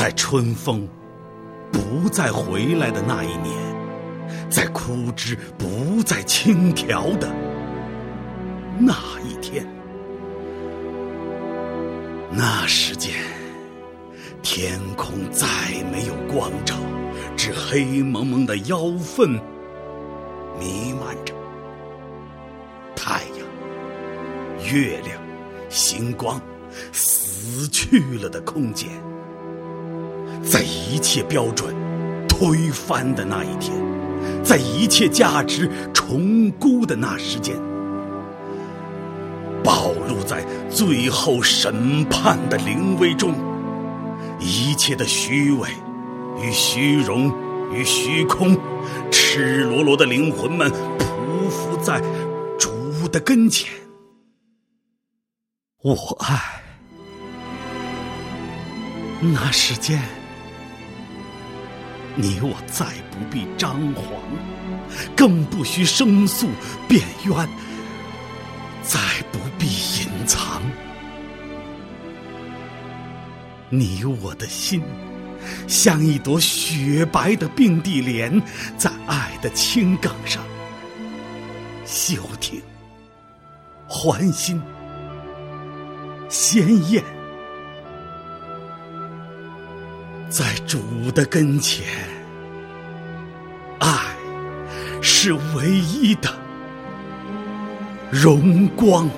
在春风不再回来的那一年，在枯枝不再轻条的那一天，那时间，天空再没有光照，只黑蒙蒙的妖氛弥漫着。太阳、月亮、星光，死去了的空间。在一切标准推翻的那一天，在一切价值重估的那时间，暴露在最后审判的临危中，一切的虚伪与虚荣与虚空，赤裸裸的灵魂们匍匐在主的跟前。我爱那时间。你我再不必张狂，更不需申诉辩冤，再不必隐藏。你我的心，像一朵雪白的并蒂莲，在爱的青梗上休停，欢欣，鲜艳。在主的跟前，爱是唯一的荣光。